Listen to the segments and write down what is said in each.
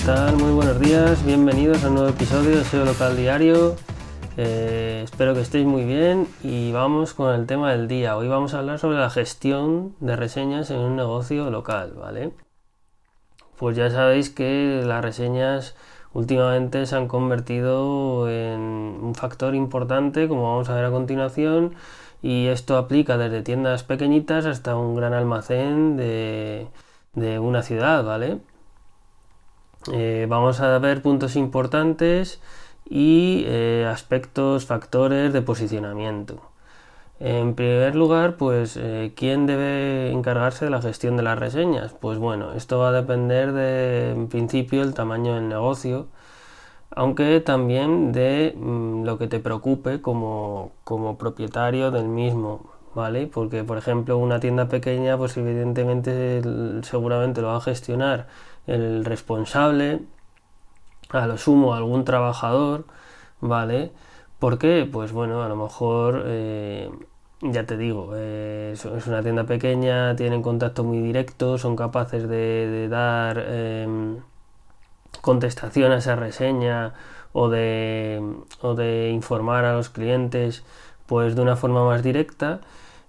¿Qué tal? Muy buenos días, bienvenidos a un nuevo episodio de SEO Local Diario. Eh, espero que estéis muy bien y vamos con el tema del día. Hoy vamos a hablar sobre la gestión de reseñas en un negocio local, ¿vale? Pues ya sabéis que las reseñas últimamente se han convertido en un factor importante, como vamos a ver a continuación, y esto aplica desde tiendas pequeñitas hasta un gran almacén de, de una ciudad, ¿vale? Eh, vamos a ver puntos importantes y eh, aspectos, factores de posicionamiento. En primer lugar, pues, eh, ¿quién debe encargarse de la gestión de las reseñas? Pues bueno, esto va a depender de, en principio, el tamaño del negocio, aunque también de mm, lo que te preocupe como, como propietario del mismo, ¿vale? Porque, por ejemplo, una tienda pequeña, pues evidentemente seguramente lo va a gestionar el responsable, a lo sumo algún trabajador, ¿vale? ¿Por qué? Pues bueno, a lo mejor, eh, ya te digo, eh, es una tienda pequeña, tienen contacto muy directo, son capaces de, dar em, contestación a esa reseña o de, o de informar a los clientes pues de una forma más directa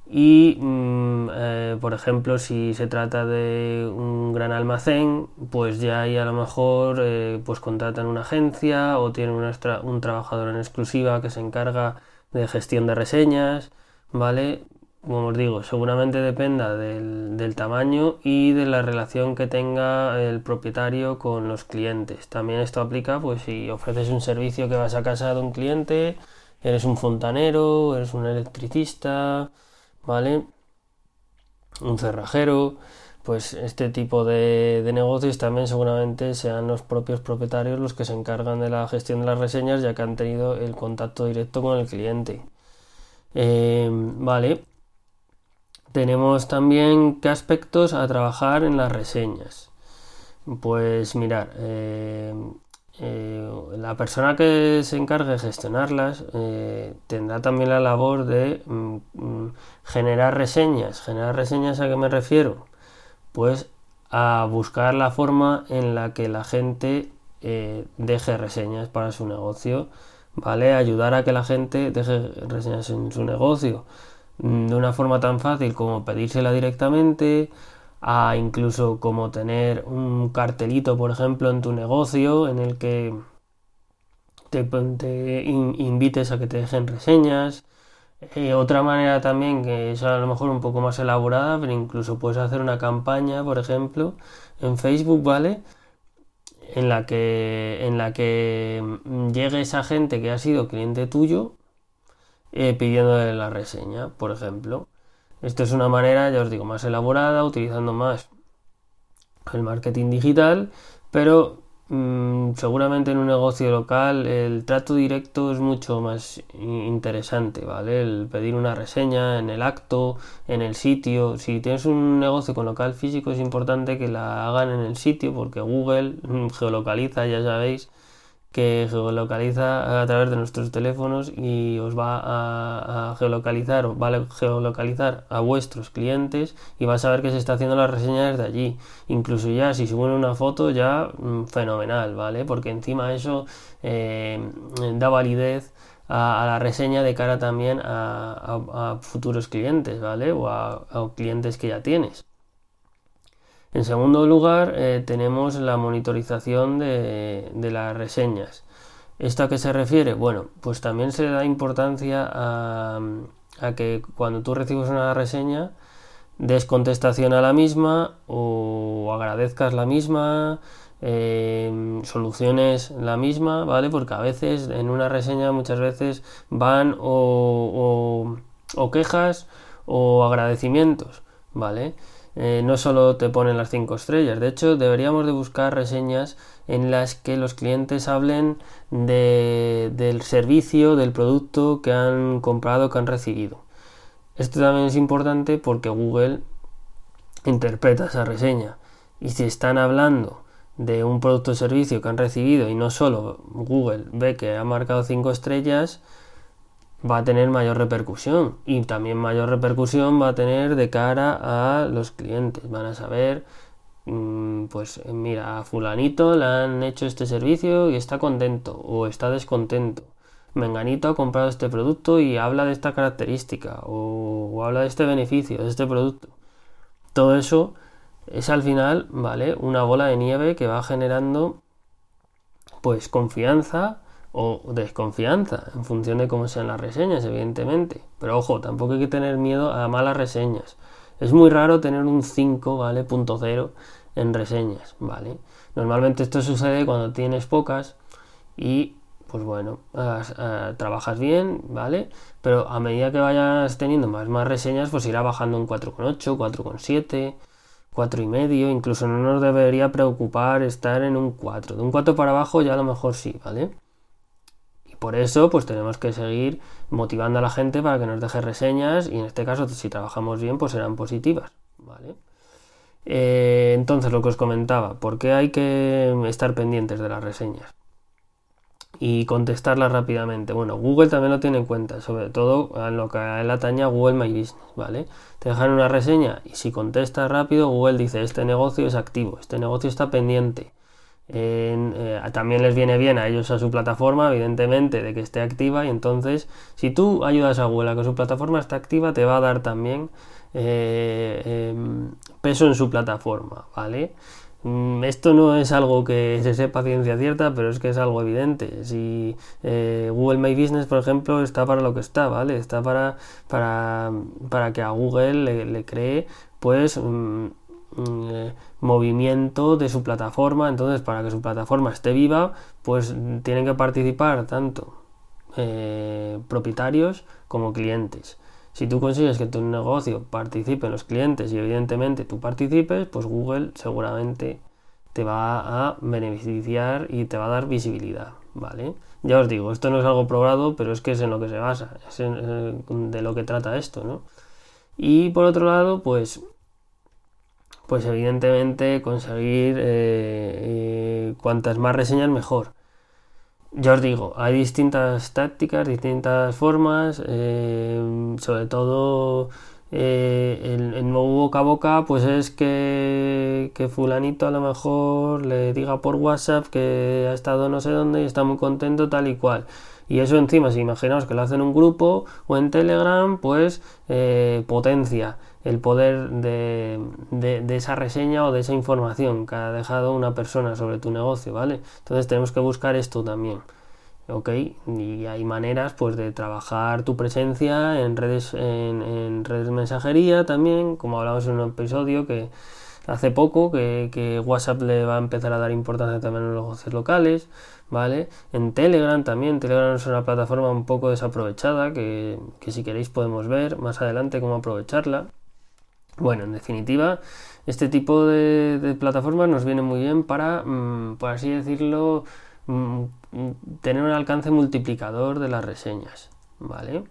y, mm, eh, por ejemplo, si se trata de un gran almacén, pues ya ahí a lo mejor eh, pues contratan una agencia o tienen un trabajador en exclusiva que se encarga de gestión de reseñas, ¿vale? Como os digo, seguramente dependa del, del tamaño y de la relación que tenga el propietario con los clientes. También esto aplica, pues si ofreces un servicio que vas a casa de un cliente, eres un fontanero, eres un electricista, ¿vale? Un cerrajero, pues este tipo de, negocios también seguramente sean los propios propietarios los que se encargan de la gestión de las reseñas ya que han tenido el contacto directo con el cliente. Em, vale. Tenemos también qué aspectos a trabajar en las reseñas. Pues mirar, em, eh, la persona que se encargue de gestionarlas eh, tendrá también la labor de mm, mm, generar reseñas. ¿Generar reseñas a qué me refiero? Pues a buscar la forma en la que la gente eh, deje reseñas para su negocio, ¿vale? Ayudar a que la gente deje reseñas en su negocio mm, de una forma tan fácil como pedírsela directamente, a incluso como tener un cartelito, por ejemplo, en tu negocio en el que te, invites a que te dejen reseñas. Eh, otra manera también que es a lo mejor un poco más elaborada, pero incluso puedes hacer una campaña, por ejemplo, en Facebook, ¿vale? En la que, en la que llegue esa gente que ha sido cliente tuyo eh, pidiéndole la reseña, por ejemplo. Esto es una manera, ya os digo, más elaborada, utilizando más el marketing digital, pero mm, seguramente en un negocio local el trato directo es mucho más interesante, ¿vale? El pedir una reseña en el acto, en el sitio. Si tienes un negocio con local físico es importante que la hagan en el sitio porque Google mm, geolocaliza, ya sabéis, que geolocaliza a través de nuestros teléfonos y os va a, geolocalizar o va a geolocalizar a vuestros clientes y va a saber que se está haciendo las reseñas desde allí. Incluso ya si suben una foto ya mm, fenomenal, ¿vale? Porque encima eso eh, da validez a, la reseña de cara también a, futuros clientes, ¿vale? O a clientes que ya tienes. En segundo lugar, eh, tenemos la monitorización de, las reseñas. ¿Esto a qué se refiere? Bueno, pues también se da importancia a, que cuando tú recibes una reseña, des contestación a la misma o agradezcas la misma, em, soluciones la misma, ¿vale? Porque a veces en una reseña muchas veces van o quejas o agradecimientos, ¿vale? Eh, no solo te ponen las 5 estrellas. De hecho, deberíamos de buscar reseñas en las que los clientes hablen del servicio, del producto que han comprado, que han recibido. Esto también es importante porque Google interpreta esa reseña. Y si están hablando de un producto o servicio que han recibido y no solo Google ve que ha marcado 5 estrellas, va a tener mayor repercusión y también mayor repercusión va a tener de cara a los clientes. Van a saber mm, pues mira, a fulanito le han hecho este servicio y está contento o está descontento. Menganito ha comprado este producto y habla de esta característica o, habla de este beneficio, de este producto. Todo eso es al final, ¿vale? Una bola de nieve que va generando pues confianza o desconfianza en función de cómo sean las reseñas, evidentemente. Pero ojo, tampoco hay que tener miedo a malas reseñas. Es muy raro tener un 5, ¿vale? Punto cero en reseñas, ¿vale? Normalmente esto sucede cuando tienes pocas y pues bueno, eh, trabajas bien, ¿vale? Pero a medida que vayas teniendo más, más reseñas, pues irá bajando un 4,8, 4,7, 4,5, incluso no nos debería preocupar estar en un 4. De un 4 para abajo ya a lo mejor sí, ¿vale? Por eso, pues tenemos que seguir motivando a la gente para que nos deje reseñas y en este caso, si trabajamos bien, pues serán positivas, ¿vale? Eh, entonces, lo que os comentaba, ¿por qué hay que estar pendientes de las reseñas? y contestarla rápidamente. Bueno, Google también lo tiene en cuenta, sobre todo en lo que a él atañe Google My Business, ¿vale? Te dejan una reseña y si contestas rápido, Google dice, este negocio es activo, este negocio está pendiente. Eh, también les viene bien a ellos a su plataforma, evidentemente, de que esté activa y entonces, si tú ayudas a Google a que su plataforma esté activa, te va a dar también eh, em, peso en su plataforma, ¿vale? Mm, esto no es algo que se sepa ciencia cierta, pero es que es algo evidente. Si eh, Google My Business, por ejemplo, está para lo que está, ¿vale? Está para, para, para que a Google le, cree, pues, mm, movimiento de su plataforma. Entonces, para que su plataforma esté viva, pues tienen que participar tanto eh, propietarios como clientes. Si tú consigues que tu negocio participe en los clientes y evidentemente tú participes, pues Google seguramente te va a beneficiar y te va a dar visibilidad, ¿vale? Ya os digo, esto no es algo probado, pero es que es en lo que se basa, es de lo que trata esto, ¿no? Y por otro lado, pues, pues evidentemente conseguir eh, eh, cuantas más reseñas mejor. Ya os digo, hay distintas tácticas, distintas formas, eh, sobre todo eh, el, nuevo boca a boca, pues es que, fulanito a lo mejor le diga por WhatsApp que ha estado no sé dónde y está muy contento tal y cual. Y eso encima, si imaginaos que lo hacen en un grupo o en Telegram, pues potencia el poder de, de, esa reseña o de esa información que ha dejado una persona sobre tu negocio, ¿vale? Entonces tenemos que buscar esto también. ¿ok? Y hay maneras pues de trabajar tu presencia en redes, en, redes de mensajería también, como hablamos en un episodio que hace poco, que, WhatsApp le va a empezar a dar importancia también a los negocios locales, ¿vale? En Telegram también, Telegram es una plataforma un poco desaprovechada, que, que si queréis podemos ver más adelante cómo aprovecharla. Bueno, en definitiva, este tipo de, plataformas nos viene muy bien para, mm, por así decirlo, mm, tener un alcance multiplicador de las reseñas, ¿vale?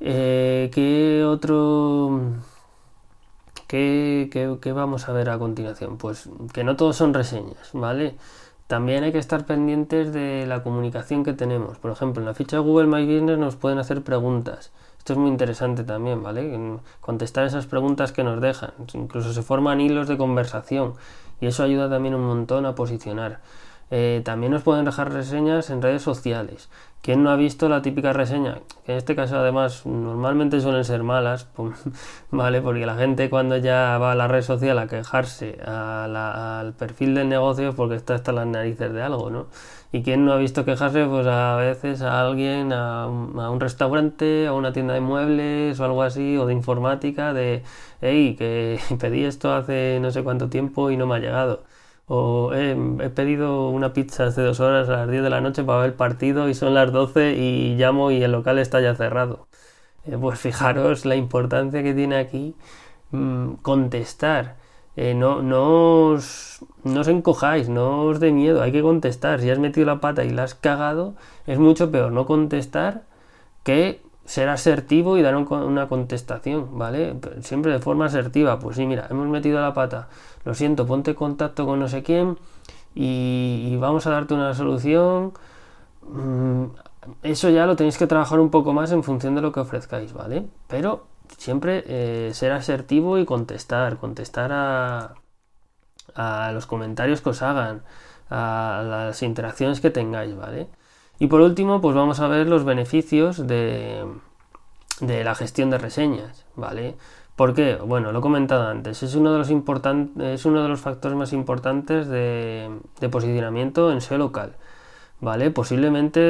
Eh, ¿Qué otro... ¿Qué, qué, vamos a ver a continuación? Pues que no todos son reseñas, ¿vale? También hay que estar pendientes de la comunicación que tenemos. Por ejemplo, en la ficha de Google My Business nos pueden hacer preguntas. Esto es muy interesante también, ¿vale? Contestar esas preguntas que nos dejan. Incluso se forman hilos de conversación y eso ayuda también un montón a posicionar. Eh, también nos pueden dejar reseñas en redes sociales. ¿Quién no ha visto la típica reseña? Que en este caso además normalmente suelen ser malas, ¿vale? Porque la gente cuando ya va a la red social a quejarse al perfil del negocio es porque está hasta las narices de algo, ¿no? ¿Y quién no ha visto quejarse? Pues a veces a alguien, a un, restaurante, a una tienda de muebles o algo así, o de informática, de, hey, que pedí esto hace no sé cuánto tiempo y no me ha llegado o he pedido una pizza hace dos horas a las 10 de la noche para ver el partido y son las 12 y llamo y el local está ya cerrado. Eh, pues fijaros la importancia que tiene aquí mm, contestar. Eh, no, no, no os encojáis, no os dé miedo, hay que contestar. Si has metido la pata y la has cagado, es mucho peor no contestar que ser asertivo y dar una contestación, ¿vale? Siempre de forma asertiva. Pues sí, mira, hemos metido la pata, lo siento, ponte contacto con no sé quién y, vamos a darte una solución. Mm, eso ya lo tenéis que trabajar un poco más en función de lo que ofrezcáis, ¿vale? Pero siempre eh, ser asertivo y contestar, contestar a, a los comentarios que os hagan, a las interacciones que tengáis, ¿vale? Y por último, pues vamos a ver los beneficios de, de la gestión de reseñas, ¿vale? ¿Por qué? Bueno, lo he comentado antes, es uno de los, es uno de los factores más importantes de, posicionamiento en SEO local. ¿Vale? Posiblemente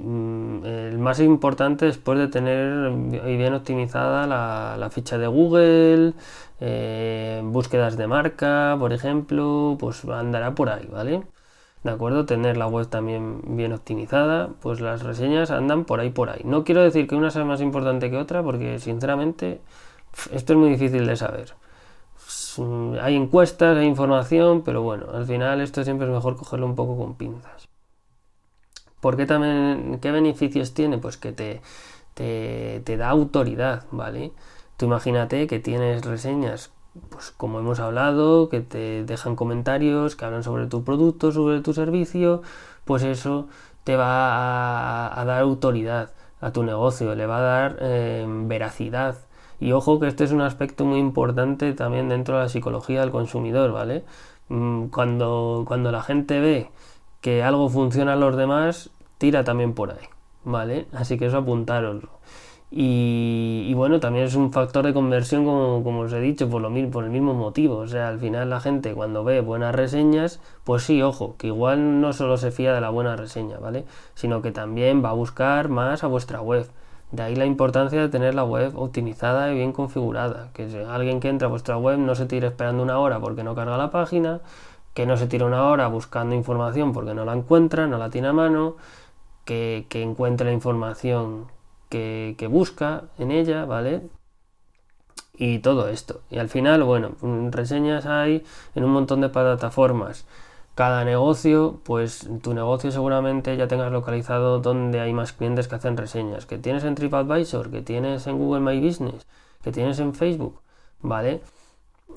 mm, el más importante después de tener bien optimizada la, ficha de Google, eh, búsquedas de marca, por ejemplo, pues andará por ahí, ¿vale? ¿De acuerdo? Tener la web también bien optimizada, pues las reseñas andan por ahí, por ahí. No quiero decir que una sea más importante que otra, porque sinceramente esto es muy difícil de saber. Hay encuestas, hay información, pero bueno, al final esto siempre es mejor cogerlo un poco con pinzas. ¿Por qué también, qué beneficios tiene? Pues que te, te, te da autoridad, ¿vale? Tú imagínate que tienes reseñas pues como hemos hablado, que te dejan comentarios, que hablan sobre tu producto, sobre tu servicio, pues eso te va a, dar autoridad a tu negocio, le va a dar em, veracidad. Y ojo que este es un aspecto muy importante también dentro de la psicología del consumidor, ¿vale? Mm, cuando, cuando la gente ve que algo funciona a los demás, tira también por ahí, ¿vale? Así que eso apuntaroslo. Y, bueno, también es un factor de conversión, como, os he dicho, por, lo, por el mismo motivo. O sea, al final la gente cuando ve buenas reseñas, pues sí, ojo, que igual no solo se fía de la buena reseña, ¿vale? Sino que también va a buscar más a vuestra web. De ahí la importancia de tener la web optimizada y bien configurada. Que alguien que entra a vuestra web no se tire esperando una hora porque no carga la página, que no se tire una hora buscando información porque no la encuentra, no la tiene a mano, que, que encuentre la información que, busca en ella, ¿vale? y todo esto. Y al final, bueno, reseñas hay en un montón de plataformas. Cada negocio, pues tu negocio seguramente ya tengas localizado donde hay más clientes que hacen reseñas. Que tienes en TripAdvisor, que tienes en Google My Business, que tienes en Facebook, ¿vale?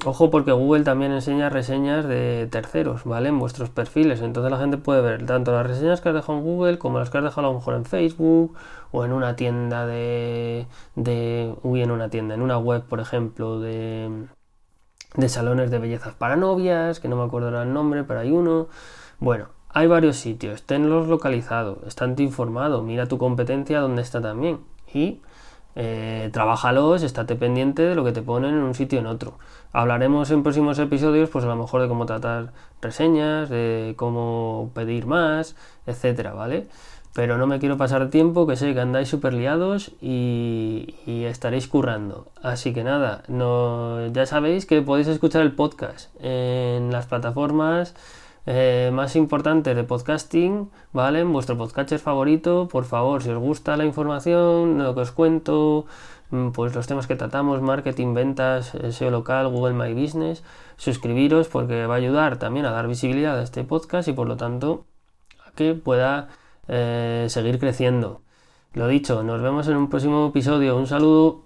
Ojo porque Google también enseña reseñas de terceros, ¿vale? En vuestros perfiles. Entonces la gente puede ver tanto las reseñas que has dejado en Google como las que has dejado a lo mejor en Facebook o en una tienda de... de uy, en una tienda, en una web, por ejemplo, de, de salones de bellezas para novias, que no me acuerdo el nombre, pero hay uno. Bueno, hay varios sitios, tenlos localizados, están informado, mira tu competencia dónde está también. Y eh, trabajalos, estate pendiente de lo que te ponen en un sitio o en otro. Hablaremos en próximos episodios, pues a lo mejor de cómo tratar reseñas, de cómo pedir más, etcétera, ¿vale? Pero no me quiero pasar tiempo, que sé que andáis súper liados y, estaréis currando. Así que nada, no, ya sabéis que podéis escuchar el podcast en las plataformas eh, más importantes de podcasting, ¿vale? Vuestro podcatcher favorito, por favor, si os gusta la información, lo que os cuento, mm, pues los temas que tratamos, marketing, ventas, SEO local, Google My Business, suscribiros porque va a ayudar también a dar visibilidad a este podcast y por lo tanto a que pueda eh, seguir creciendo. Lo dicho, nos vemos en un próximo episodio. Un saludo.